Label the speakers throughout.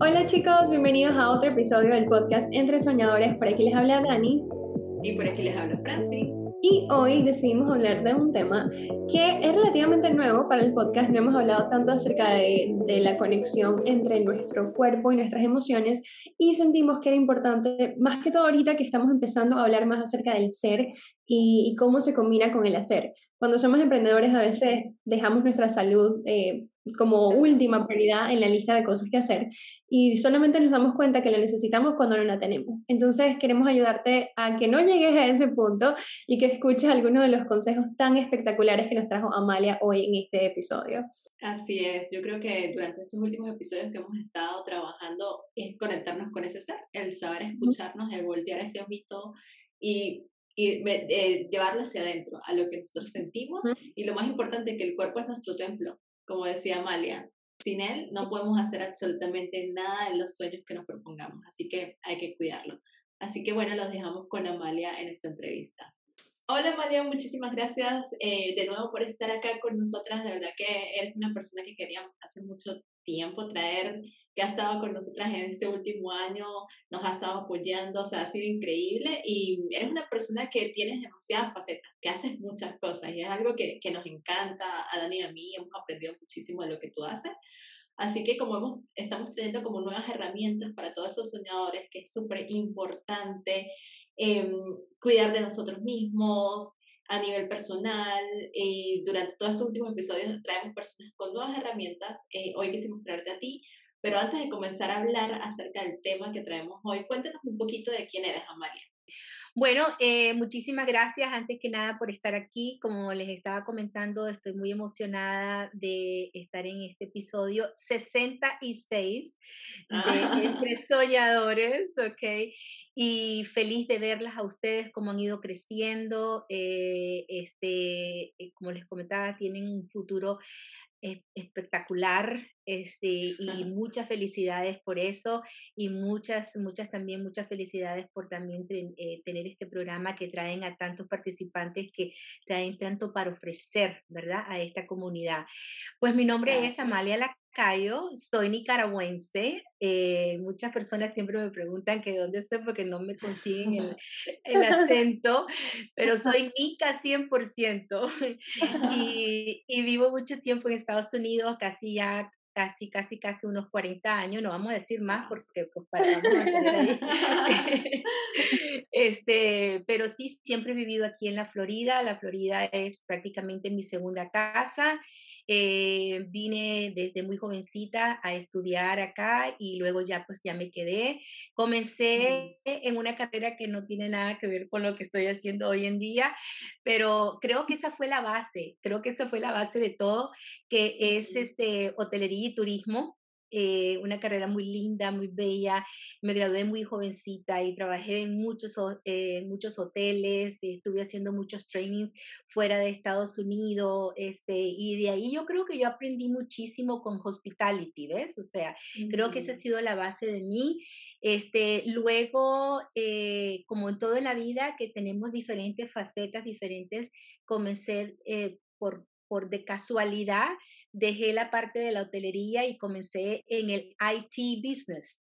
Speaker 1: Hola chicos, bienvenidos a otro episodio del podcast Entre Soñadores. Por aquí les habla Dani.
Speaker 2: Y por aquí les habla Franci.
Speaker 1: Y hoy decidimos hablar de un tema que es relativamente nuevo para el podcast. No hemos hablado tanto acerca de, de, la conexión entre nuestro cuerpo y nuestras emociones y sentimos que era importante, más que todo ahorita que estamos empezando a hablar más acerca del ser y, y cómo se combina con el hacer. Cuando somos emprendedores a veces dejamos nuestra salud eh, como última prioridad en la lista de cosas que hacer y solamente nos damos cuenta que la necesitamos cuando no la tenemos. Entonces queremos ayudarte a que no llegues a ese punto y que escuches algunos de los consejos tan espectaculares que nos trajo Amalia hoy en este episodio.
Speaker 2: Así es, yo creo que durante estos últimos episodios que hemos estado trabajando es conectarnos con ese ser, el saber escucharnos, el voltear ese ojito y y eh, llevarlo hacia adentro, a lo que nosotros sentimos. Y lo más importante, que el cuerpo es nuestro templo como decía Amalia, sin él no podemos hacer absolutamente nada de los sueños que nos propongamos, así que hay que cuidarlo. Así que bueno, los dejamos con Amalia en esta entrevista. Hola Amalia, muchísimas gracias eh, de nuevo por estar acá con nosotras. De verdad que eres una persona que queríamos hace mucho tiempo traer que ha estado con nosotras en este último año, nos ha estado apoyando, o sea, ha sido increíble y eres una persona que tienes demasiadas facetas, que haces muchas cosas y es algo que, que nos encanta a Dani y a mí, hemos aprendido muchísimo de lo que tú haces. Así que como hemos, estamos trayendo como nuevas herramientas para todos esos soñadores, que es súper importante eh, cuidar de nosotros mismos, a nivel personal. Eh, durante todos estos últimos episodios traemos personas con nuevas herramientas. Eh, hoy quisimos traerte a ti pero antes de comenzar a hablar acerca del tema que traemos hoy, cuéntanos un poquito de quién eres, Amalia.
Speaker 3: Bueno, eh, muchísimas gracias antes que nada por estar aquí. Como les estaba comentando, estoy muy emocionada de estar en este episodio 66 de ah. Entre Soñadores, ¿ok? Y feliz de verlas a ustedes, cómo han ido creciendo. Eh, este, eh, como les comentaba, tienen un futuro espectacular este, y muchas felicidades por eso y muchas, muchas también, muchas felicidades por también eh, tener este programa que traen a tantos participantes que traen tanto para ofrecer, ¿verdad? A esta comunidad. Pues mi nombre es Amalia Lacayo, soy nicaragüense. Eh, muchas personas siempre me preguntan que dónde soy porque no me consiguen el, el acento, pero soy nica 100% y, y vivo mucho tiempo en Estados Unidos, casi ya casi, casi, casi unos 40 años, no vamos a decir más porque pues para este, pero sí, siempre he vivido aquí en la Florida, la Florida es prácticamente mi segunda casa eh, vine desde muy jovencita a estudiar acá y luego ya pues ya me quedé. Comencé en una carrera que no tiene nada que ver con lo que estoy haciendo hoy en día, pero creo que esa fue la base, creo que esa fue la base de todo, que es este hotelería y turismo. Eh, una carrera muy linda, muy bella. Me gradué muy jovencita y trabajé en muchos, eh, muchos hoteles, estuve haciendo muchos trainings fuera de Estados Unidos, este, y de ahí yo creo que yo aprendí muchísimo con hospitality, ¿ves? O sea, creo que esa ha sido la base de mí. Este, luego, eh, como en todo en la vida, que tenemos diferentes facetas, diferentes, comencé por por de casualidad dejé la parte de la hotelería y comencé en el IT business.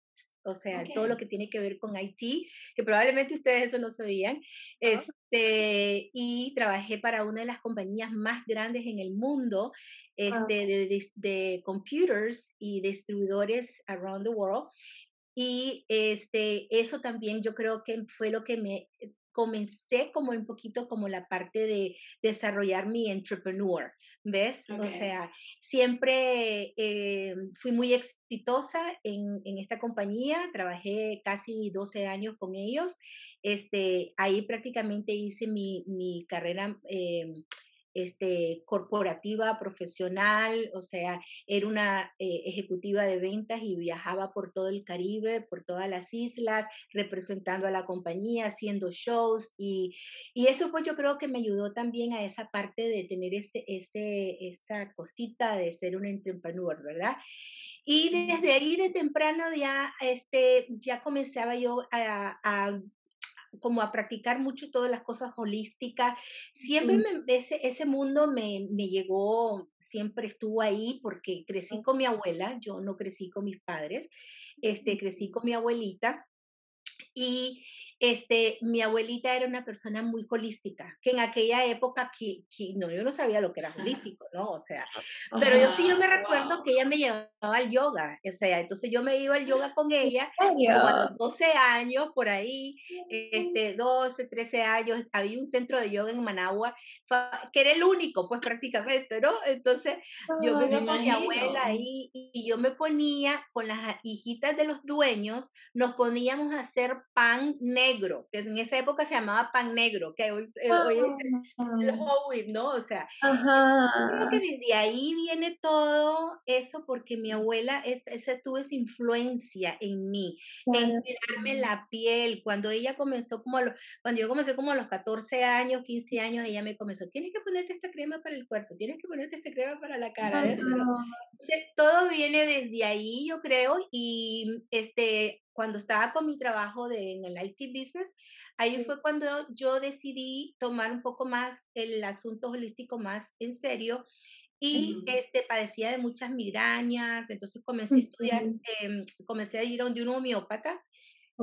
Speaker 3: O sea, todo lo que tiene que ver con IT, que probablemente ustedes eso no sabían. Este, y trabajé para una de las compañías más grandes en el mundo este, de, de, computers y distribuidores around the world. Y este, eso también yo creo que fue lo que me comencé como un poquito como la parte de desarrollar mi entrepreneur, ¿ves? O sea, siempre eh, fui muy exitosa en, en, esta compañía, trabajé casi 12 años con ellos, este, ahí prácticamente hice mi, mi carrera. Eh, este, corporativa, profesional, o sea, era una eh, ejecutiva de ventas y viajaba por todo el Caribe, por todas las islas, representando a la compañía, haciendo shows y, y eso pues yo creo que me ayudó también a esa parte de tener ese, ese, esa cosita de ser un entrepreneur, ¿verdad? Y desde ahí de temprano ya, este, ya comenzaba yo a, a como a practicar mucho todas las cosas holísticas. Siempre me, ese, ese mundo me, me llegó siempre estuvo ahí porque crecí con mi abuela, yo no crecí con mis padres, este, crecí con mi abuelita. Y este, mi abuelita era una persona muy holística, que en aquella época, que, no, yo no sabía lo que era holístico, ¿no? O sea, pero yo sí, yo me recuerdo que ella me llevaba al yoga, o sea, entonces yo me iba al yoga con ella, a los 12 años, por ahí, este, 12, 13 años, había un centro de yoga en Managua, que era el único, pues prácticamente, ¿no? Entonces yo me iba con mi abuela ahí y yo me ponía con las hijitas de los dueños, nos poníamos a hacer pan negro negro, que en esa época se llamaba pan negro, que hoy, eh, hoy es el ¿no? O sea, creo que desde ahí viene todo eso porque mi abuela es, esa tuvo esa influencia en mí, en cuidarme la piel. Cuando ella comenzó como, cuando yo comencé como a los 14 años, 15 años, ella me comenzó, tienes que ponerte esta crema para el cuerpo, tienes que ponerte esta crema para la cara. Entonces, todo viene desde ahí, yo creo, y este, cuando estaba con mi trabajo de, en el IT business, ahí fue cuando yo decidí tomar un poco más el asunto holístico más en serio y este, padecía de muchas migrañas, entonces comencé a estudiar, em, comencé a ir a un, de un homeópata,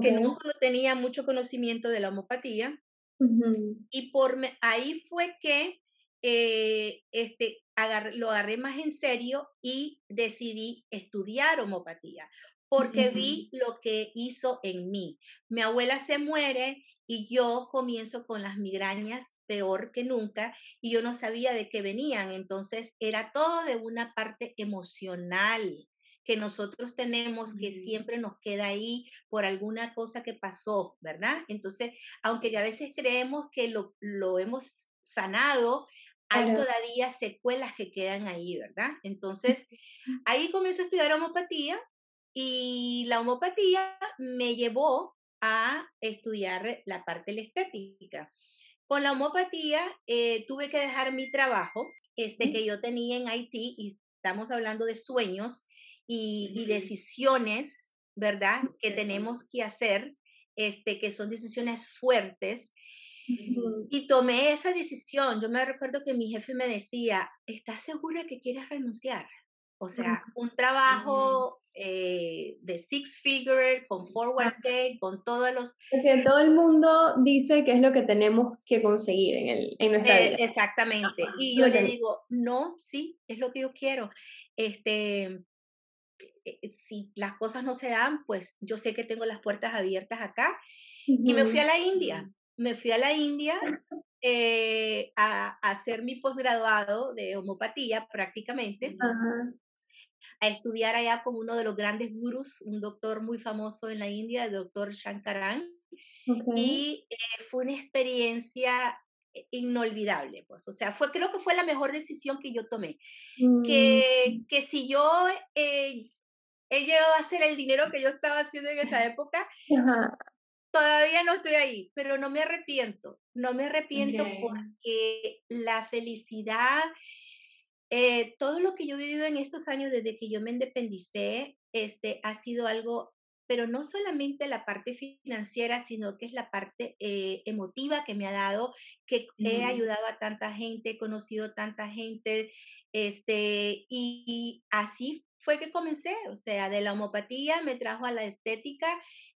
Speaker 3: que nunca tenía mucho conocimiento de la homopatía, y por ahí fue que eh, este, lo agarré más en serio y decidí estudiar homopatía porque vi lo que hizo en mí. Mi abuela se muere y yo comienzo con las migrañas peor que nunca y yo no sabía de qué venían. Entonces era todo de una parte emocional que nosotros tenemos que siempre nos queda ahí por alguna cosa que pasó, ¿verdad? Entonces, aunque a veces creemos que lo, lo hemos sanado, hay todavía secuelas que quedan ahí, ¿verdad? Entonces, ahí comienzo a estudiar homopatía y la homopatía me llevó a estudiar la parte de la estética. Con la homopatía eh, tuve que dejar mi trabajo este, que yo tenía en Haití y estamos hablando de sueños y, decisiones, ¿verdad? Que tenemos que hacer, este, que son decisiones fuertes. Y tomé esa decisión. Yo me recuerdo que mi jefe me decía, ¿estás segura que quieres renunciar? O sea, un trabajo eh, de six figure, con forward pay, con todos los...
Speaker 1: Porque todo el mundo dice que es lo que tenemos que conseguir en, el, en nuestra
Speaker 3: eh,
Speaker 1: vida.
Speaker 3: Exactamente. Y yo le digo, no, sí, es lo que yo quiero. Este, eh, si las cosas no se dan, pues yo sé que tengo las puertas abiertas acá. Y me fui a la India. Me fui a la India a, hacer mi posgraduado de homopatía prácticamente a estudiar allá con uno de los grandes gurús, un doctor muy famoso en la India, el doctor Shankaran. Y eh, fue una experiencia inolvidable, pues, o sea, fue, creo que fue la mejor decisión que yo tomé. Que, mm. que si yo eh, he llegado a hacer el dinero que yo estaba haciendo en esa época, todavía no estoy ahí, pero no me arrepiento, no me arrepiento porque la felicidad eh, todo lo que yo he vivido en estos años desde que yo me independicé, este, ha sido algo, pero no solamente la parte financiera, sino que es la parte eh, emotiva que me ha dado, que he ayudado a tanta gente, he conocido tanta gente, este, y así fue que comencé, o sea, de la homopatía me trajo a la estética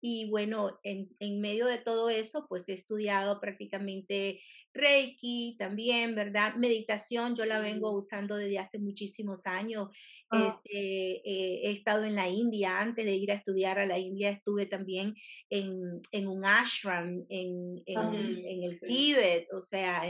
Speaker 3: y bueno, en, en, medio de todo eso, pues he estudiado prácticamente Reiki también, ¿verdad? Meditación, yo la vengo usando desde hace muchísimos años. Ah. Este, eh, he estado en la India, antes de ir a estudiar a la India estuve también en, en un ashram en, en, ah, en el Tíbet, o sea,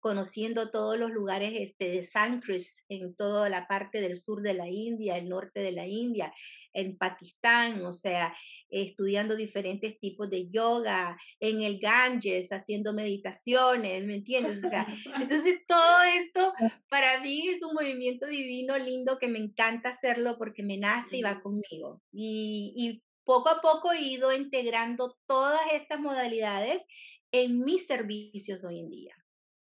Speaker 3: conociendo todos los lugares este, de Sankris en toda la parte del sur de la India, el norte de la India en Pakistán, o sea, estudiando diferentes tipos de yoga, en el Ganges, haciendo meditaciones, ¿me entiendes? O sea, entonces todo esto para mí es un movimiento divino, lindo, que me encanta hacerlo porque me nace y va conmigo. Y, y poco a poco he ido integrando todas estas modalidades en mis servicios hoy en día.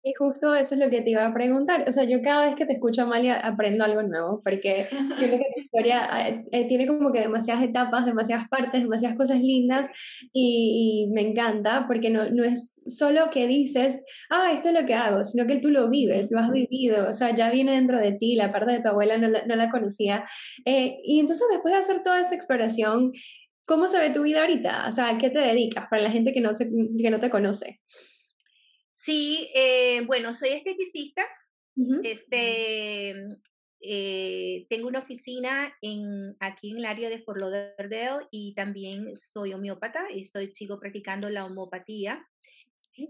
Speaker 1: Y justo eso es lo que te iba a preguntar. O sea, yo cada vez que te escucho, Amalia, aprendo algo nuevo, porque siento que tu historia eh, eh, tiene como que demasiadas etapas, demasiadas partes, demasiadas cosas lindas, y, me encanta, porque no, no, es solo que dices, ah, esto es lo que hago, sino que tú lo vives, lo has vivido, o sea, ya viene dentro de ti, la parte de tu abuela no la, no la conocía. Eh, y entonces, después de hacer toda esa exploración, ¿cómo se ve tu vida ahorita? O sea, ¿a qué te dedicas para la gente que no, se, que no te conoce?
Speaker 3: Sí, eh, bueno, soy esteticista. Este, eh, tengo una oficina en, aquí en el área de Fort Lauderdale y también soy homeópata y soy, sigo practicando la homopatía.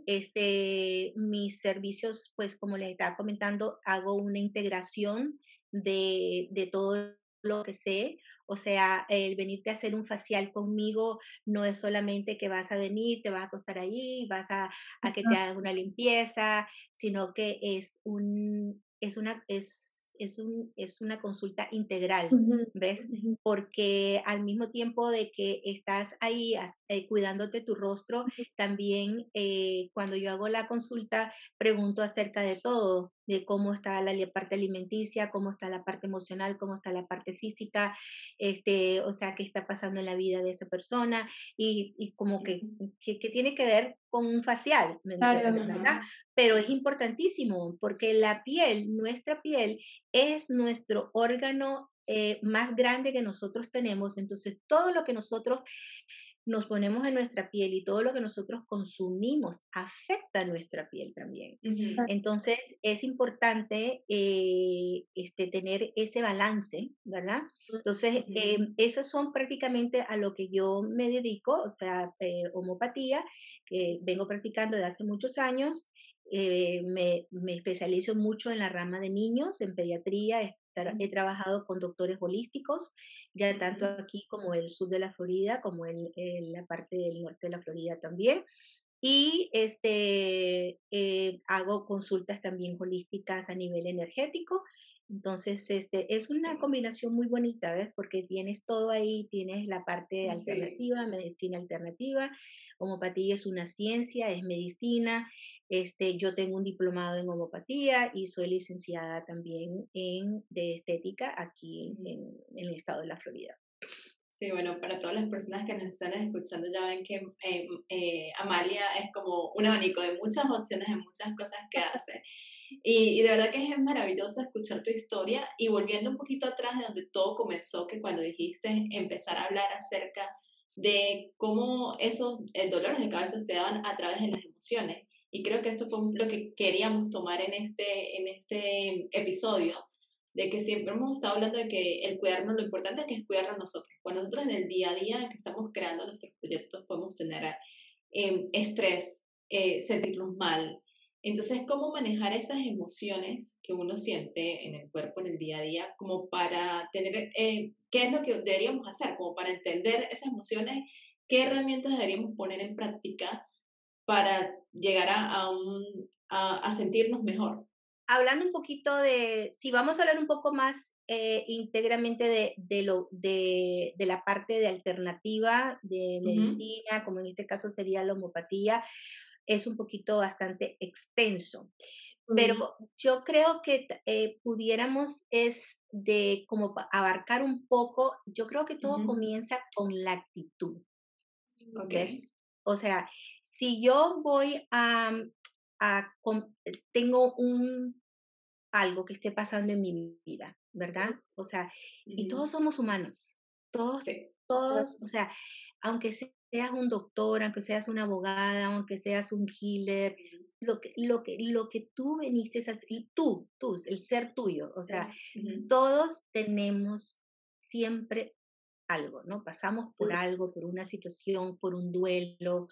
Speaker 3: Este, mis servicios, pues como les estaba comentando, hago una integración de, de todo lo que sé. O sea, el venirte a hacer un facial conmigo no es solamente que vas a venir, te vas a acostar ahí, vas a, a que te hagan una limpieza, sino que es un, es una, es es, un, es una consulta integral, ¿ves? Porque al mismo tiempo de que estás ahí eh, cuidándote tu rostro, también eh, cuando yo hago la consulta pregunto acerca de todo, de cómo está la parte alimenticia, cómo está la parte emocional, cómo está la parte física, este, o sea, qué está pasando en la vida de esa persona y, y como que, que, tiene que ver con un facial, ¿verdad? Pero es importantísimo porque la piel, nuestra piel, es nuestro órgano eh, más grande que nosotros tenemos, entonces todo lo que nosotros nos ponemos en nuestra piel y todo lo que nosotros consumimos afecta a nuestra piel también. Entonces es importante eh, este, tener ese balance, ¿verdad? Entonces, eh, esos son prácticamente a lo que yo me dedico, o sea, eh, homopatía, que vengo practicando desde hace muchos años. me, me especializo mucho en la rama de niños, en pediatría, He trabajado con doctores holísticos, ya tanto aquí como el sur de la Florida, como en, la parte del norte de la Florida también. Y este, eh, hago consultas también holísticas a nivel energético. Entonces, este, es una combinación muy bonita, ¿ves? Porque tienes todo ahí, tienes la parte alternativa, medicina alternativa, homopatía es una ciencia, es medicina, este, yo tengo un diplomado en homopatía y soy licenciada también en, de estética aquí en, el estado de la Florida.
Speaker 2: Sí, bueno, para todas las personas que nos están escuchando ya ven que eh, eh, Amalia es como un abanico de muchas opciones, de muchas cosas que hace. Y, y, de verdad que es maravilloso escuchar tu historia y volviendo un poquito atrás de donde todo comenzó, que cuando dijiste empezar a hablar acerca de cómo esos dolores de cabeza te daban a través de las emociones. Y creo que esto fue lo que queríamos tomar en este, en este episodio, de que siempre hemos estado hablando de que el cuidarnos, lo importante es que es cuidarnos nosotros. Cuando nosotros en el día a día que estamos creando nuestros proyectos podemos tener eh, estrés, eh, sentirnos mal. Entonces, ¿cómo manejar esas emociones que uno siente en el cuerpo en el día a día como para tener, eh, qué es lo que deberíamos hacer, como para entender esas emociones, qué herramientas deberíamos poner en práctica para llegar a, un, a, sentirnos mejor.
Speaker 3: Hablando un poquito de, si vamos a hablar un poco más eh, íntegramente de, de, lo, de, de, la parte de alternativa de medicina, como en este caso sería la homopatía, es un poquito bastante extenso. Pero yo creo que eh, pudiéramos es de como abarcar un poco, yo creo que todo comienza con la actitud. Okay. O sea, si yo voy a, a, tengo un algo que esté pasando en mi vida, ¿verdad? O sea, y todos somos humanos, todos, todos, o sea, aunque seas un doctor, aunque seas una abogada, aunque seas un healer, lo que, lo que, lo que tú veniste a hacer, tú, tú, el ser tuyo, o sea, todos tenemos siempre algo, ¿no? Pasamos por algo, por una situación, por un duelo,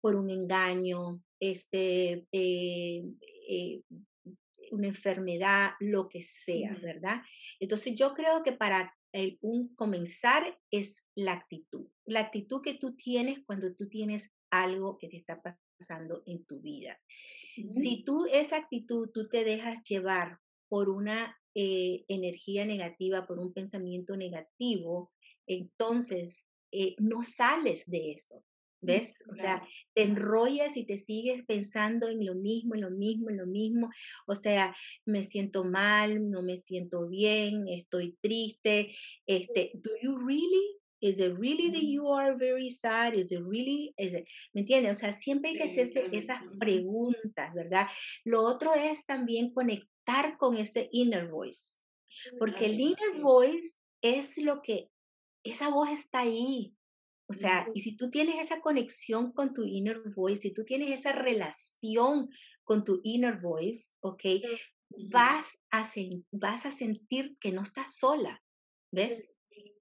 Speaker 3: por un engaño, este, eh, eh, una enfermedad, lo que sea, ¿verdad? Entonces yo creo que para el, un comenzar es la actitud, la actitud que tú tienes cuando tú tienes algo que te está pasando en tu vida. Si tú esa actitud, tú te dejas llevar por una eh, energía negativa, por un pensamiento negativo, entonces no sales de eso. ¿Ves? O sea, te enrollas y te sigues pensando en lo mismo, en lo mismo, en lo mismo. O sea, me siento mal, no me siento bien, estoy triste. Este, do you really? Is it really that you are very sad? Is it really? ¿Me entiendes? O sea, siempre hay que hacerse esas preguntas, ¿verdad? Lo otro es también conectar con ese inner voice. Porque el inner voice es lo que, esa voz está ahí, o sea, y si tú tienes esa conexión con tu inner voice, si tú tienes esa relación con tu inner voice, ¿ok? Vas a, vas a sentir que no estás sola, ¿ves?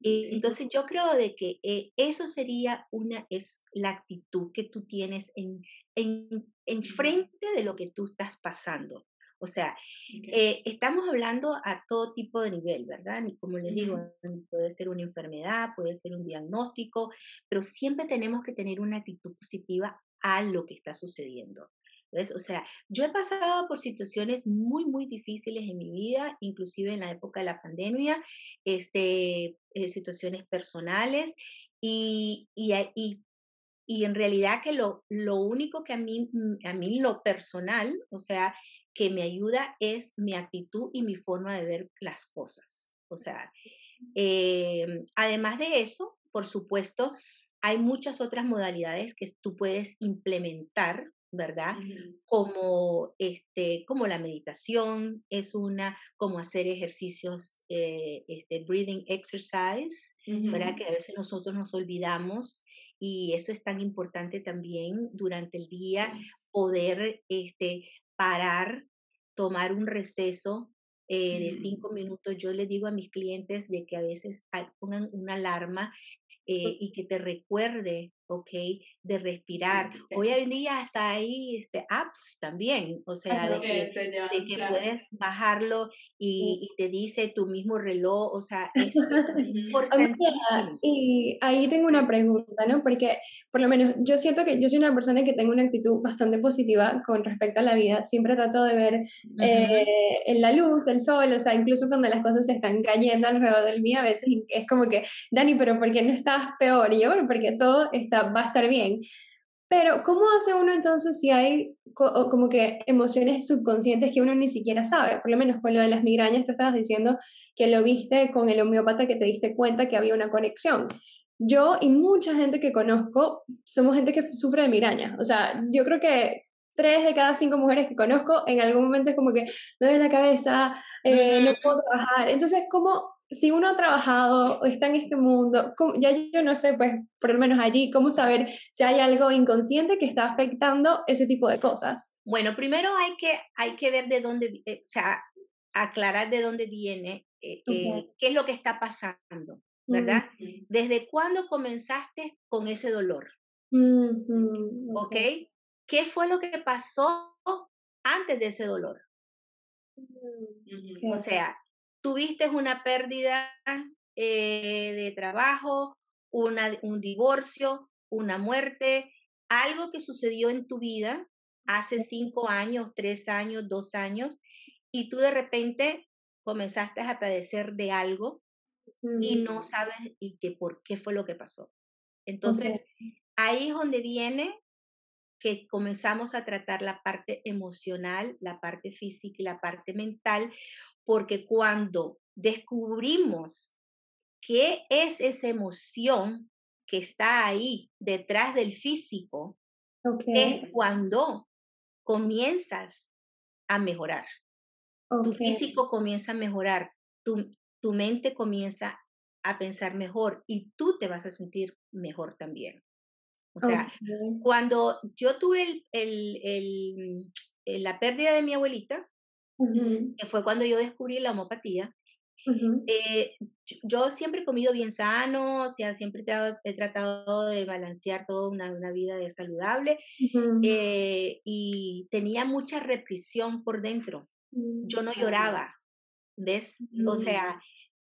Speaker 3: Y entonces yo creo de que eh, eso sería una, es la actitud que tú tienes en, en, en frente de lo que tú estás pasando. O sea, eh, estamos hablando a todo tipo de nivel, ¿verdad? Como les digo, puede ser una enfermedad, puede ser un diagnóstico, pero siempre tenemos que tener una actitud positiva a lo que está sucediendo. ¿Ves? O sea, yo he pasado por situaciones muy, muy difíciles en mi vida, inclusive en la época de la pandemia, este, eh, situaciones personales, y, y, y y en realidad que lo, lo único que a mí, a mí lo personal, o sea, que me ayuda es mi actitud y mi forma de ver las cosas. O sea, em, además de eso, por supuesto, hay muchas otras modalidades que tú puedes implementar, ¿verdad? Como, este, como la meditación es una, como hacer ejercicios, eh, este, breathing exercise, ¿verdad? Que a veces nosotros nos olvidamos y eso es tan importante también durante el día, poder este, parar, tomar un receso eh, de cinco minutos. Yo les digo a mis clientes de que a veces pongan una alarma eh, y que te recuerde, ¿ok? De respirar. Hoy en día hasta ahí este, apps también, o sea, de que, puedes bajarlo y, te dice tu mismo reloj, o sea, es
Speaker 1: Y ahí tengo una pregunta, ¿no? Porque por lo menos yo siento que yo soy una persona que tengo una actitud bastante positiva con respecto a la vida. Siempre trato de ver eh, en la luz, el sol, o sea, incluso cuando las cosas se están cayendo alrededor del mí, a veces es como que, Dani, pero ¿por qué no estás peor? Y yo, bueno, porque todo está, va a estar bien. Pero, ¿cómo hace uno entonces si hay como que emociones subconscientes que uno ni siquiera sabe? Por lo menos con lo de las migrañas, tú estabas diciendo que lo viste con el homeópata, que te diste cuenta que había una conexión. Yo y mucha gente que conozco somos gente que sufre de migrañas. O sea, yo creo que tres de cada cinco mujeres que conozco en algún momento es como que me duele la cabeza, eh, no puedo trabajar. Entonces, ¿cómo si uno ha trabajado o está en este mundo, ya yo no sé, pues por lo menos allí, cómo saber si hay algo inconsciente que está afectando ese tipo de cosas.
Speaker 3: Bueno, primero hay que, hay que ver de dónde, eh, o sea, aclarar de dónde viene, eh, eh, qué es lo que está pasando, ¿verdad? ¿Desde cuándo comenzaste con ese dolor? ¿Ok? ¿Qué fue lo que pasó antes de ese dolor? O sea, tuviste una pérdida eh, de trabajo, una, un divorcio, una muerte, algo que sucedió en tu vida hace cinco años, tres años, dos años, y tú de repente comenzaste a padecer de algo y no sabes y que por qué fue lo que pasó. Entonces, ahí es donde viene que comenzamos a tratar la parte emocional, la parte física y la parte mental, porque cuando descubrimos qué es esa emoción que está ahí detrás del físico, es cuando comienzas a mejorar. Tu físico comienza a mejorar, tu, tu mente comienza a pensar mejor y tú te vas a sentir mejor también. O sea, cuando yo tuve el, el, la pérdida de mi abuelita, que fue cuando yo descubrí la homopatía. Eh, yo siempre he comido bien sano, o sea, siempre he tratado de balancear toda una, una vida saludable eh, y tenía mucha represión por dentro. Yo no lloraba, ¿ves? O sea,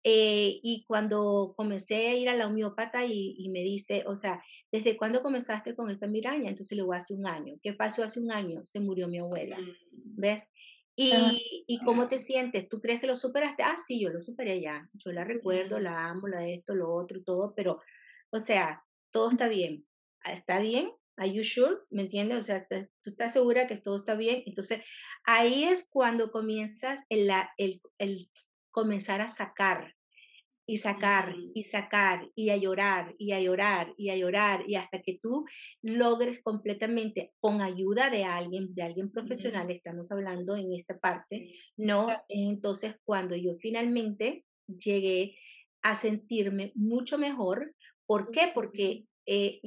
Speaker 3: eh, y cuando comencé a ir a la homeópata y, y, me dice, o sea, ¿desde cuándo comenzaste con esta miraña? Entonces le digo, hace un año. ¿Qué pasó hace un año? Se murió mi abuela, ¿ves? Y, y, cómo te sientes? ¿Tú crees que lo superaste? Ah, sí, yo lo superé ya. Yo la recuerdo, la amo, la esto, lo otro todo, pero, o sea, todo está bien. ¿está bien? ¿Are you sure? ¿Me entiendes? O sea, ¿tú estás segura que todo está bien? Entonces, ahí es cuando comienzas el, el, el comenzar a sacar y sacar y sacar y a llorar y a llorar y a llorar y hasta que tú logres completamente con ayuda de alguien, de alguien profesional, estamos hablando en esta parte, ¿no? Entonces, cuando yo finalmente llegué a sentirme mucho mejor, ¿por qué? Porque eh,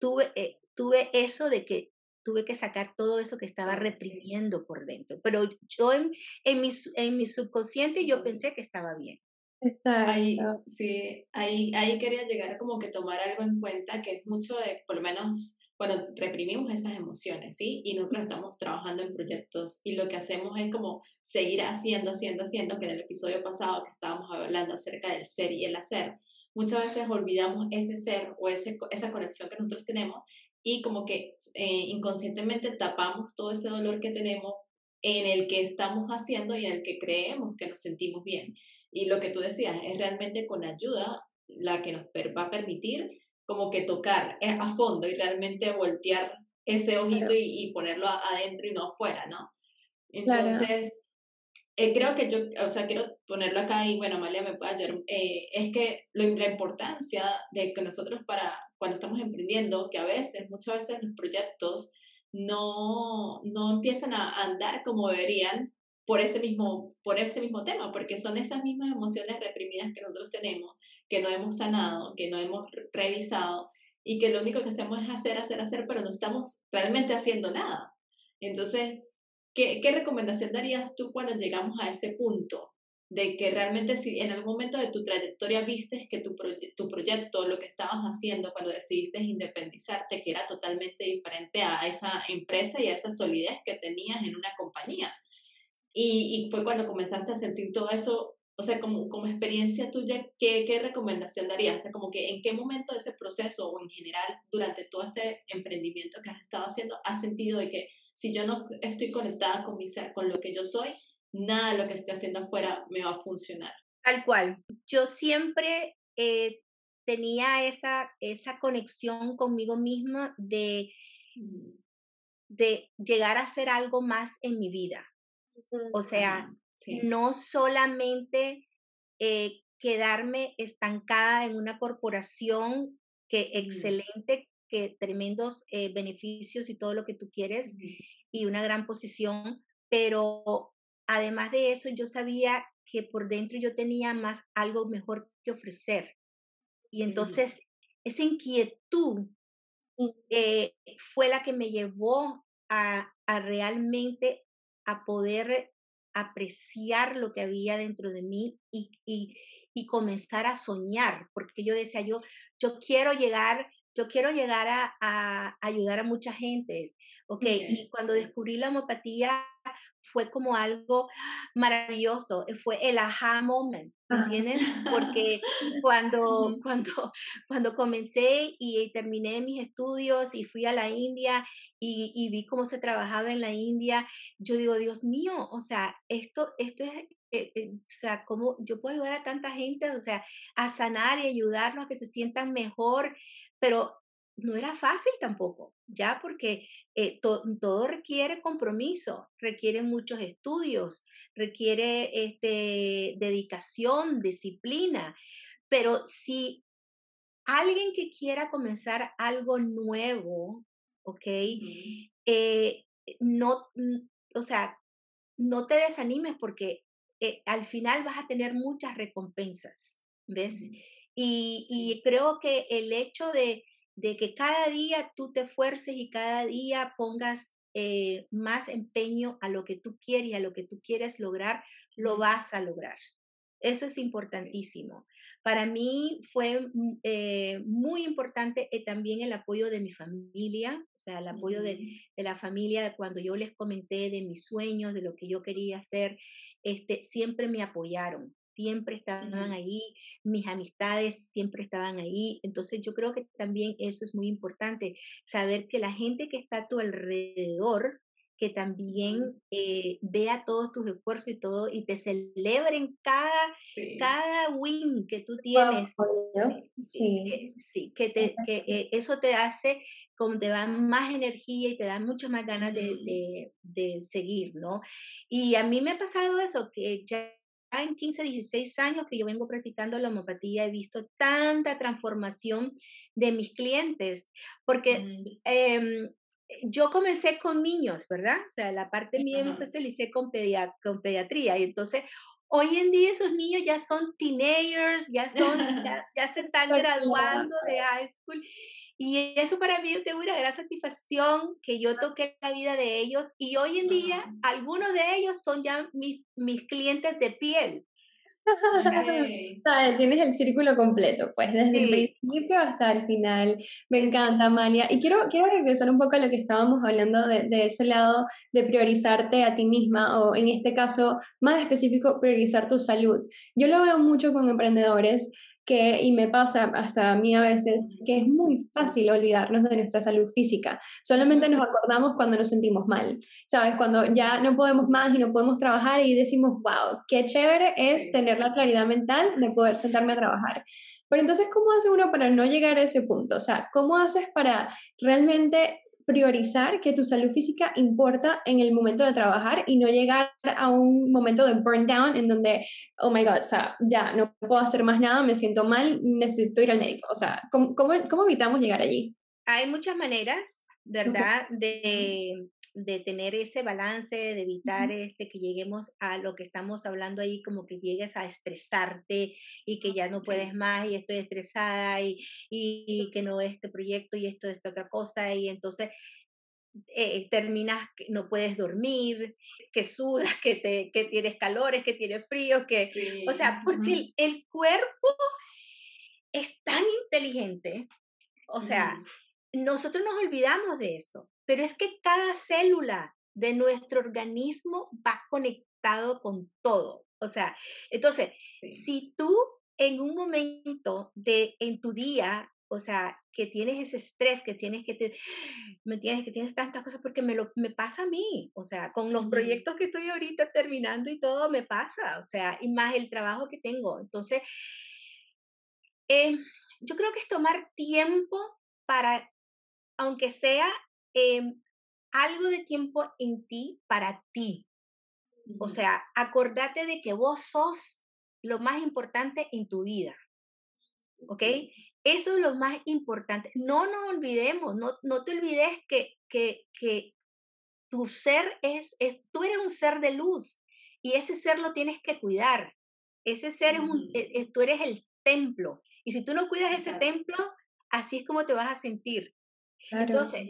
Speaker 3: tuve, eh, tuve eso de que tuve que sacar todo eso que estaba reprimiendo por dentro, pero yo en, en, mi, en mi subconsciente yo pensé que estaba bien.
Speaker 2: Ahí, sí, ahí, ahí quería llegar a como que tomar algo en cuenta que es mucho de, por lo menos, bueno, reprimimos esas emociones, ¿sí? Y nosotros estamos trabajando en proyectos y lo que hacemos es como seguir haciendo, haciendo, haciendo, que en el episodio pasado que estábamos hablando acerca del ser y el hacer, muchas veces olvidamos ese ser o ese, esa conexión que nosotros tenemos y como que eh, inconscientemente tapamos todo ese dolor que tenemos en el que estamos haciendo y en el que creemos que nos sentimos bien. Y lo que tú decías, es realmente con ayuda la que nos va a permitir como que tocar eh, a fondo y realmente voltear ese ojito y, ponerlo adentro y no afuera, ¿no? Entonces, eh, creo que yo, o sea, quiero ponerlo acá y bueno, Amalia me puede ayudar, eh, es que lo, la importancia de que nosotros para, cuando estamos emprendiendo, que a veces, muchas veces los proyectos no, no empiezan a andar como deberían por ese, mismo, por ese mismo tema, porque son esas mismas emociones reprimidas que nosotros tenemos, que no hemos sanado, que no hemos revisado y que lo único que hacemos es hacer, hacer, hacer, pero no estamos realmente haciendo nada. Entonces, ¿qué, qué recomendación darías tú cuando llegamos a ese punto? de que realmente si en algún momento de tu trayectoria viste que tu, tu proyecto, lo que estabas haciendo cuando decidiste independizarte, que era totalmente diferente a esa empresa y a esa solidez que tenías en una compañía. Y, y, fue cuando comenzaste a sentir todo eso, o sea, como, como experiencia tuya, ¿qué, ¿qué recomendación darías? O sea, como que en qué momento de ese proceso o en general durante todo este emprendimiento que has estado haciendo, has sentido de que si yo no estoy conectada con mi ser, con lo que yo soy, nada de lo que esté haciendo afuera me va a funcionar.
Speaker 3: Tal cual. Yo siempre eh, tenía esa, esa conexión conmigo misma de, de llegar a hacer algo más en mi vida. O sea, no solamente eh, quedarme estancada en una corporación que excelente, que tremendos eh, beneficios y todo lo que tú quieres y una gran posición, pero además de eso yo sabía que por dentro yo tenía más algo mejor que ofrecer. Y entonces esa inquietud eh, fue la que me llevó a, a realmente a poder apreciar lo que había dentro de mí y, y, y, comenzar a soñar, porque yo decía, yo, yo quiero llegar, yo quiero llegar a, a ayudar a mucha gente, ¿ok? Y cuando descubrí la homopatía fue como algo maravilloso, fue el aha moment, ¿entiendes? Porque cuando, cuando, cuando comencé y terminé mis estudios y fui a la India y, y, vi cómo se trabajaba en la India, yo digo, Dios mío, o sea, esto, esto es eh, eh, o sea, cómo yo puedo ayudar a tanta gente, o sea, a sanar y ayudarlos a que se sientan mejor, pero no era fácil tampoco, ya porque eh, todo requiere compromiso, requiere muchos estudios, requiere este, dedicación, disciplina, pero si alguien que quiera comenzar algo nuevo, ¿ok? Eh, no, o sea, no te desanimes porque eh, al final vas a tener muchas recompensas, ¿ves? Y, y creo que el hecho de, de que cada día tú te esfuerces y cada día pongas eh, más empeño a lo que tú quieres y a lo que tú quieres lograr, lo vas a lograr. Eso es importantísimo. Para mí fue mm, eh, muy importante eh, también el apoyo de mi familia, o sea, el apoyo de, de, la familia cuando yo les comenté de mis sueños, de lo que yo quería hacer, este, siempre me apoyaron siempre estaban ahí, mis amistades siempre estaban ahí. Entonces yo creo que también eso es muy importante, saber que la gente que está a tu alrededor, que también eh, vea todos tus esfuerzos y todo y te celebren cada, cada win que tú tienes. Sí. sí, que, te, que eh, eso te hace como te da más energía y te da muchas más ganas de, de, de seguir, ¿no? Y a mí me ha pasado eso, que ya en 15, 16 años que yo vengo practicando la homopatía, he visto tanta transformación de mis clientes, porque em, yo comencé con niños, ¿verdad? O sea, la parte mía me especialicé con, con pediatría y entonces hoy en día esos niños ya son teenagers, ya son, ya, ya se están graduando de high school y eso para mí es una gran satisfacción que yo toqué la vida de ellos y hoy en día algunos de ellos son ya mis, mis clientes de piel.
Speaker 1: Tienes el círculo completo, pues desde el principio hasta el final. Me encanta, Amalia. Y quiero, quiero regresar un poco a lo que estábamos hablando de, de, ese lado de priorizarte a ti misma o en este caso más específico, priorizar tu salud. Yo lo veo mucho con emprendedores que, y me pasa hasta a mí a veces, que es muy fácil olvidarnos de nuestra salud física. Solamente nos acordamos cuando nos sentimos mal, ¿sabes? Cuando ya no podemos más y no podemos trabajar y decimos, wow, qué chévere es tener la claridad mental de poder sentarme a trabajar. Pero entonces, ¿cómo hace uno para no llegar a ese punto? O sea, ¿cómo haces para realmente priorizar que tu salud física importa en el momento de trabajar y no llegar a un momento de burn down en donde, oh my God, o sea, ya no puedo hacer más nada, me siento mal, necesito ir al médico. O sea, ¿cómo, cómo, evitamos llegar allí?
Speaker 3: Hay muchas maneras, ¿verdad? De, de tener ese balance, de evitar este que lleguemos a lo que estamos hablando ahí, como que llegues a estresarte y que ya no puedes más y estoy estresada y, y, que no este proyecto y esto, esta otra cosa y entonces eh, terminas que no puedes dormir, que sudas, que, te, que tienes calores, que tienes frío, que, o sea, porque el, el, cuerpo es tan inteligente, o sea, nosotros nos olvidamos de eso. Pero es que cada célula de nuestro organismo va conectado con todo. O sea, entonces, si tú en un momento de en tu día, o sea, que tienes ese estrés, que tienes que te, me tienes que tienes tantas cosas porque me lo me pasa a mí, o sea, con los proyectos que estoy ahorita terminando y todo me pasa, o sea, y más el trabajo que tengo. Entonces, eh, yo creo que es tomar tiempo para, aunque sea Em, algo de tiempo en ti para ti. O sea, acordate de que vos sos lo más importante en tu vida. ¿Ok? Eso es lo más importante. No nos olvidemos, no, no te olvides que, que, que tu ser es, es, tú eres un ser de luz y ese ser lo tienes que cuidar. Ese ser es un, e, tú eres el templo. Y si tú no cuidas ese templo, así es como te vas a sentir. Entonces,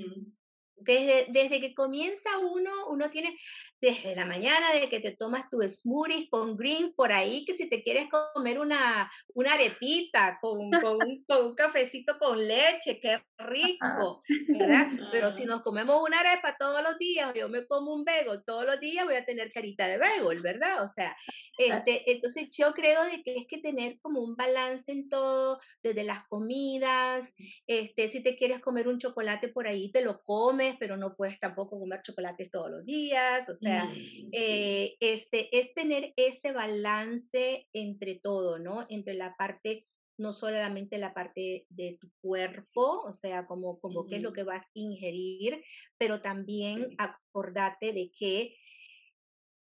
Speaker 3: desde, desde que comienza uno, uno tiene desde la mañana de que te tomas tu smoothie con greens por ahí, que si te quieres comer una, una arepita con, con, un, con un cafecito con leche, qué rico, ¿verdad? Pero si nos comemos una arepa todos los días, yo me como un bagel todos los días, voy a tener carita de bagel, ¿verdad? O sea, este, entonces yo creo de que es que tener como un balance en todo, desde las comidas, este, si te quieres comer un chocolate por ahí, te lo comes, pero no puedes tampoco comer chocolates todos los días, o sea, Mm, eh, este, es tener ese balance entre todo, ¿no? Entre la parte, no solamente la parte de tu cuerpo, o sea, como, como qué es lo que vas a ingerir, pero también acordate de que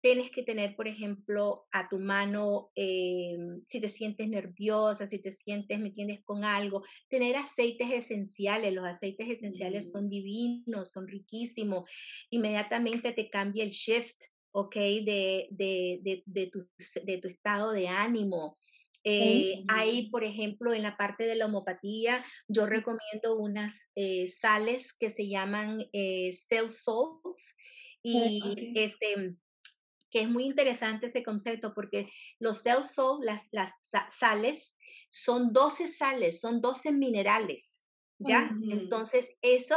Speaker 3: tienes que tener, por ejemplo, a tu mano, eh, si te sientes nerviosa, si te sientes, ¿me entiendes?, con algo, tener aceites esenciales. Los aceites esenciales son divinos, son riquísimos. Inmediatamente te cambia el shift, ¿ok?, de, de, de, de tu, de tu estado de ánimo. Eh, Hay, por ejemplo, en la parte de la homopatía, yo recomiendo unas eh, sales que se llaman eh, cell salts y este que es muy interesante ese concepto porque los cell salt, las, las sales, son 12 sales, son 12 minerales, ¿ya? Entonces, eso,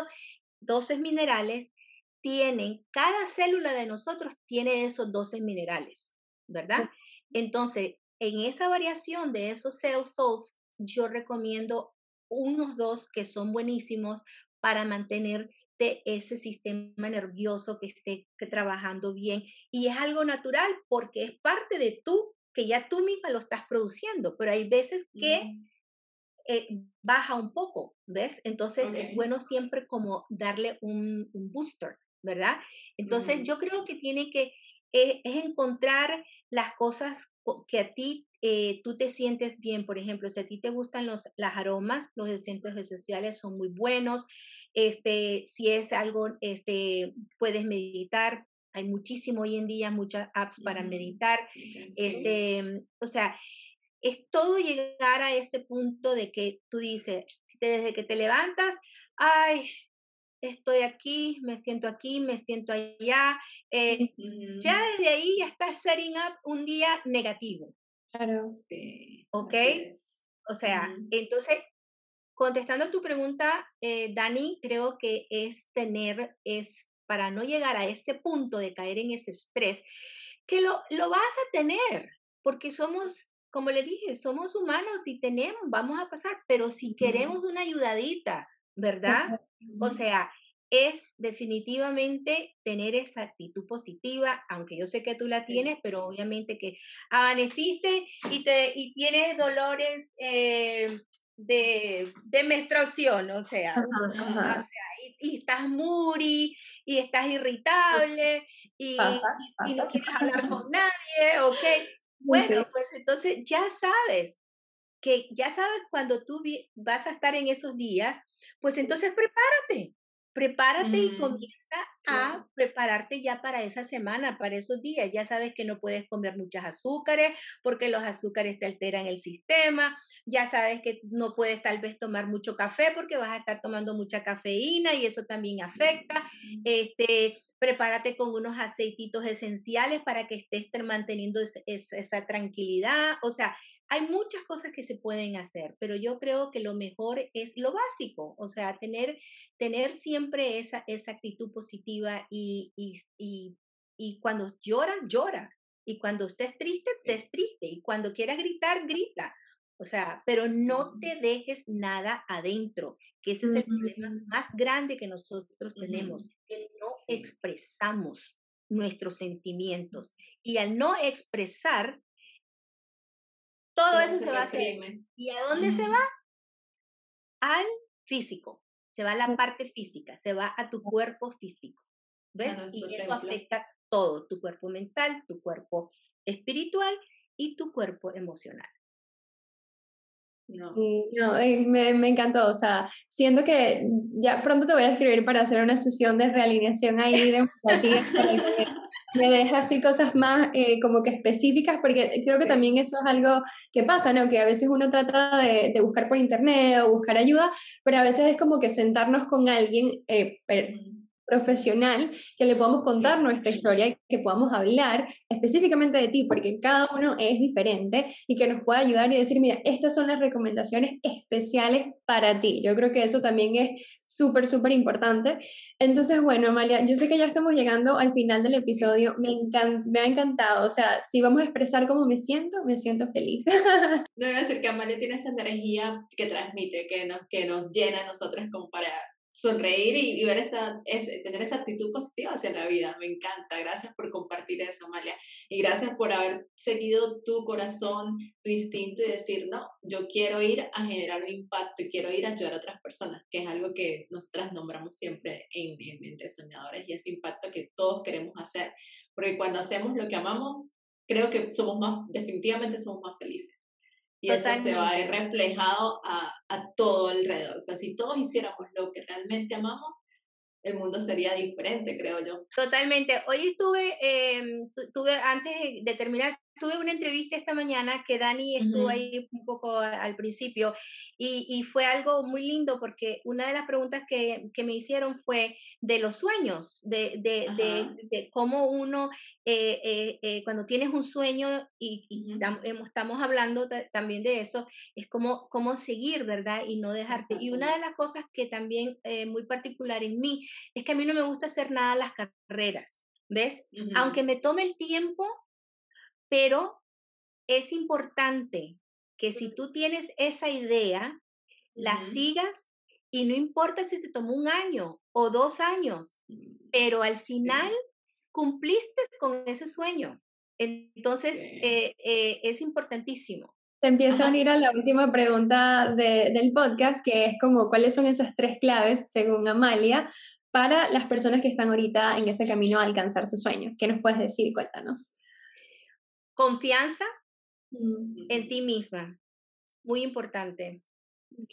Speaker 3: 12 minerales tienen, cada célula de nosotros tiene esos 12 minerales, ¿verdad? Entonces, en esa variación de esos cell salts, yo recomiendo unos dos que son buenísimos para mantener esté ese sistema nervioso, que esté trabajando bien. Y es algo natural porque es parte de tú, que ya tú misma lo estás produciendo, pero hay veces que eh, baja un poco, ¿ves? Entonces es bueno siempre como darle un, booster, ¿verdad? Entonces yo creo que tiene que, eh, es encontrar las cosas que a ti eh, tú te sientes bien, por ejemplo, si a ti te gustan los las aromas, los aceites esenciales son muy buenos. Este, si es algo, este, puedes meditar. Hay muchísimo hoy en día, muchas apps para meditar. Este, o sea, es todo llegar a ese punto de que tú dices, desde que te levantas, ay, estoy aquí, me siento aquí, me siento allá. Eh, ya desde ahí ya estás setting up un día negativo.
Speaker 1: Claro.
Speaker 3: ¿Ok? O sea, entonces, contestando tu pregunta, eh, Dani, creo que es tener, es para no llegar a ese punto de caer en ese estrés, que lo, lo vas a tener, porque somos como le dije, somos humanos y tenemos, vamos a pasar, pero si queremos una ayudadita, ¿verdad? O sea, es definitivamente tener esa actitud positiva, aunque yo sé que tú la tienes, pero obviamente que amaneciste y, te, y tienes dolores eh, de, de, menstruación, o sea, y, estás muri y estás irritable y, y, no quieres hablar con nadie, ¿ok? Bueno, pues entonces ya sabes que ya sabes cuando tú vas a estar en esos días, pues entonces prepárate, prepárate y mm, comienza a prepararte ya para esa semana, para esos días. Ya sabes que no puedes comer muchas azúcares porque los azúcares te alteran el sistema. Ya sabes que no puedes tal vez tomar mucho café porque vas a estar tomando mucha cafeína y eso también afecta. Mm. Este, prepárate con unos aceititos esenciales para que estés manteniendo esa tranquilidad. O sea, hay muchas cosas que se pueden hacer, pero yo creo que lo mejor es lo básico, o sea, tener, tener siempre esa, esa actitud positiva y, y, y, y cuando llora, llora. Y cuando estés triste, estés triste. Y cuando quieras gritar, grita. O sea, pero no te dejes nada adentro, que ese es el problema más grande que nosotros tenemos, que no expresamos nuestros sentimientos. Y al no expresar, todo eso se va a hacer. ¿Y a dónde se va? Al físico. Se va a la parte física, se va a tu cuerpo físico. ¿Ves? Y eso afecta todo, tu cuerpo mental, tu cuerpo espiritual y tu cuerpo emocional.
Speaker 1: No, no eh, me, me, encantó. O sea, siento que ya pronto te voy a escribir para hacer una sesión de realineación ahí de empatía, me deja así cosas más eh, como que específicas, porque creo que también eso es algo que pasa, ¿no? Que a veces uno trata de, de buscar por internet o buscar ayuda, pero a veces es como que sentarnos con alguien, eh, profesional que le podamos contar nuestra historia y que podamos hablar específicamente de ti, porque cada uno es diferente y que nos pueda ayudar y decir, mira, estas son las recomendaciones especiales para ti. Yo creo que eso también es súper, súper importante. Entonces, bueno, Amalia, yo sé que ya estamos llegando al final del episodio. Me, me ha encantado. O sea, si vamos a expresar cómo me siento, me siento feliz.
Speaker 2: Debe decir que Amalia tiene esa energía que transmite, que nos, que nos llena a nosotras como para sonreír y, ver esa, tener esa actitud positiva hacia la vida. Me encanta. Gracias por compartir eso, Amalia. Y gracias por haber seguido tu corazón, tu instinto y decir, no, yo quiero ir a generar un impacto y quiero ir a ayudar a otras personas, que es algo que nosotras nombramos siempre en, en Entre Soñadores y ese impacto que todos queremos hacer. Porque cuando hacemos lo que amamos, creo que somos más, definitivamente somos más felices. Y eso se va a ir reflejado a, a todo alrededor. O sea, si todos hiciéramos lo que realmente amamos, el mundo sería diferente, creo yo.
Speaker 3: Totalmente. Hoy estuve, eh, tuve, antes de terminar, tuve una entrevista esta mañana que Dani estuvo ahí un poco al principio y, y, fue algo muy lindo porque una de las preguntas que, que me hicieron fue de los sueños, de, de, de, cómo uno, eh, eh, eh, cuando tienes un sueño y, estamos hablando también de eso, es como cómo seguir, ¿verdad? Y no dejarte. Y una de las cosas que también muy particular en mí es que a mí no me gusta hacer nada las carreras. ¿Ves? Aunque me tome el tiempo, pero es importante que si tú tienes esa idea, la sigas y no importa si te tomó un año o dos años, mm, pero al final cumpliste con ese sueño. Entonces, eh, eh, es importantísimo.
Speaker 1: Te empiezo a unir a la última pregunta del podcast, que es como, ¿cuáles son esas tres claves, según Amalia, para las personas que están ahorita en ese camino a alcanzar su sueño? ¿Qué nos puedes decir? Cuéntanos.
Speaker 3: Confianza en ti misma, muy importante.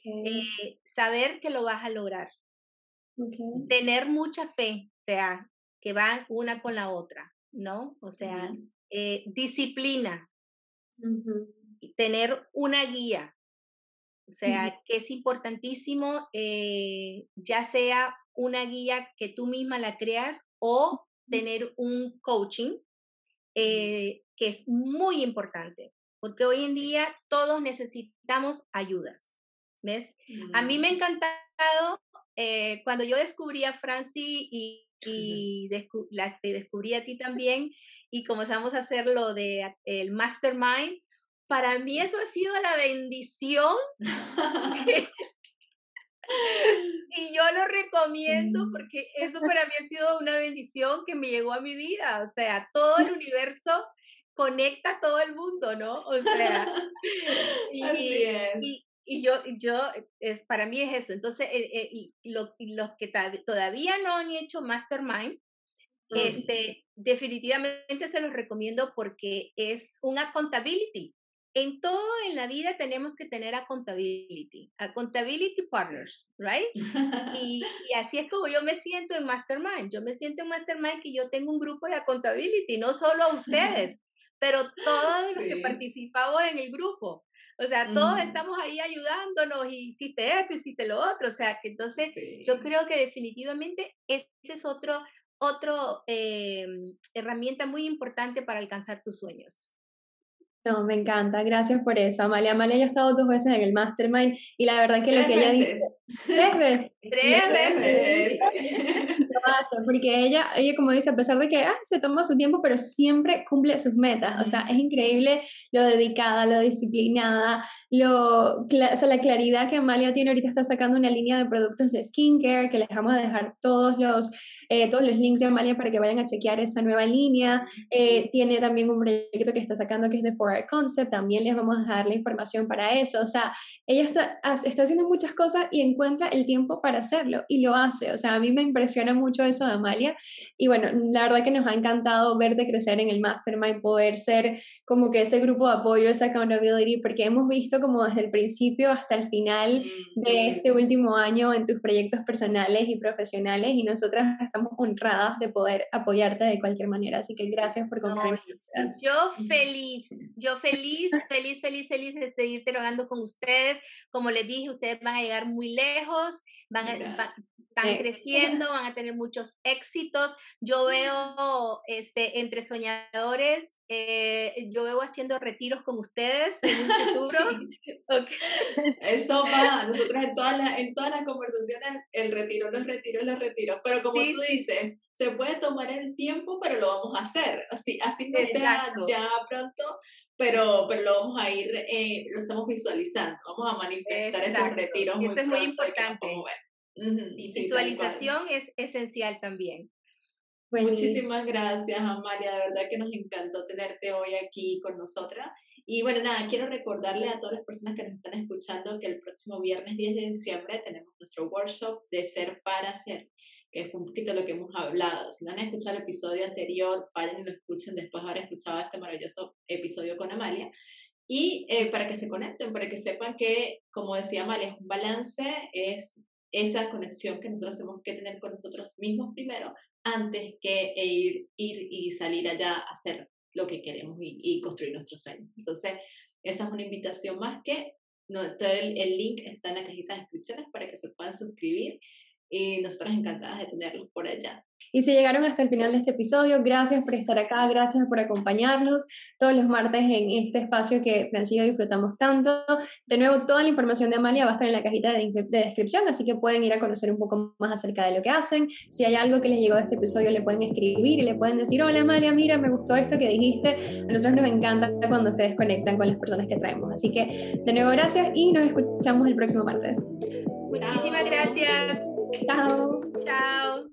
Speaker 3: Eh, saber que lo vas a lograr. Tener mucha fe, o sea, que va una con la otra, ¿no? O sea, eh, disciplina, tener una guía, o sea, que es importantísimo, eh, ya sea una guía que tú misma la creas o tener un coaching, eh, que es muy importante, porque hoy en día todos necesitamos ayudas, ¿ves? A mí me ha encantado cuando yo descubrí a Franci y, y la, te descubrí a ti también, y comenzamos a hacer lo de el mastermind, para mí eso ha sido la bendición. y yo lo recomiendo porque eso para mí ha sido una bendición que me llegó a mi vida. O sea, todo el universo conecta a todo el mundo, ¿no? O sea,
Speaker 2: y, Así es.
Speaker 3: Y, yo, yo, es, para mí es eso. Entonces, eh, eh, los que todavía no han hecho Mastermind, este, definitivamente se los recomiendo porque es un accountability. En todo en la vida tenemos que tener accountability, accountability partners, right? Y, y, así es como yo me siento en Mastermind. Yo me siento en Mastermind que yo tengo un grupo de accountability, no solo a ustedes, pero todos los que participamos en el grupo. O sea, todos estamos ahí ayudándonos y hiciste esto, hiciste lo otro. O sea, que entonces yo creo que definitivamente ese es otro otra em, herramienta muy importante para alcanzar tus sueños.
Speaker 1: No, me encanta, gracias por eso. Amalia, Amalia ya ha estado dos veces en el Mastermind y la verdad que lo que ella dice... Tres veces.
Speaker 3: Tres veces.
Speaker 1: Porque ella, ella como dice, a pesar de que ah, se toma su tiempo, pero siempre cumple sus metas. O sea, es increíble lo dedicada, lo disciplinada, lo, o sea, la claridad que Amalia tiene. Ahorita está sacando una línea de productos de skincare que les vamos a dejar todos los, eh, todos los links de Amalia para que vayan a chequear esa nueva línea. Eh, tiene también un proyecto que está sacando que es de For Concept. También les vamos a dar la información para eso. O sea, ella está, está haciendo muchas cosas y encuentra el tiempo para hacerlo y lo hace. O sea, a mí me impresiona mucho eso de Amalia. Y bueno, la verdad que nos ha encantado verte crecer en el Mastermind, poder ser como que ese grupo de apoyo, esa accountability, porque hemos visto como desde el principio hasta el final de este último año en tus proyectos personales y profesionales y nosotras estamos honradas de poder apoyarte de cualquier manera. Así que gracias por contar.
Speaker 3: yo feliz, yo feliz, feliz, feliz, feliz de seguir dialogando con ustedes. Como les dije, ustedes van a llegar muy lejos, van a, están creciendo, van a tener muchos éxitos. Yo veo este, entre soñadores, eh, yo veo haciendo retiros con ustedes en un futuro.
Speaker 2: Eso va, nosotros en todas las, en todas las conversaciones, el retiro, los retiros, los retiros, pero como tú dices, se puede tomar el tiempo, pero lo vamos a hacer, así, así no sea ya pronto, pero, pero lo vamos a ir, eh, lo estamos visualizando, vamos a manifestar esos retiros.
Speaker 3: Eso es muy importante visualización es esencial también.
Speaker 2: Muchísimas gracias, Amalia. De verdad que nos encantó tenerte hoy aquí con nosotras. Y bueno, nada, quiero recordarle a todas las personas que nos están escuchando que el próximo viernes 10 de diciembre tenemos nuestro workshop de ser para ser, que fue un poquito lo que hemos hablado. Si no han escuchado el episodio anterior, vayan y lo escuchen después de haber escuchado este maravilloso episodio con Amalia. Y eh, para que se conecten, para que sepan que, como decía Amalia, es un balance, es esa conexión que nosotros tenemos que tener con nosotros mismos primero, antes que ir, ir y salir allá a hacer lo que queremos y, construir nuestros sueños. Entonces, esa es una invitación más que no, el, el, link está en la cajita de descripciones para que se puedan suscribir y nosotras encantadas de tenerlos por allá.
Speaker 1: Y si llegaron hasta el final de este episodio, gracias por estar acá, gracias por acompañarnos todos los martes en este espacio que Francisco disfrutamos tanto. De nuevo, toda la información de Amalia va a estar en la cajita de, descripción, así que pueden ir a conocer un poco más acerca de lo que hacen. Si hay algo que les llegó de este episodio, le pueden escribir y le pueden decir, hola Amalia, mira, me gustó esto que dijiste. A nosotros nos encanta cuando ustedes conectan con las personas que traemos. Así que, de nuevo, gracias y nos escuchamos el próximo martes.
Speaker 3: Muchísimas gracias.
Speaker 1: So,
Speaker 3: so.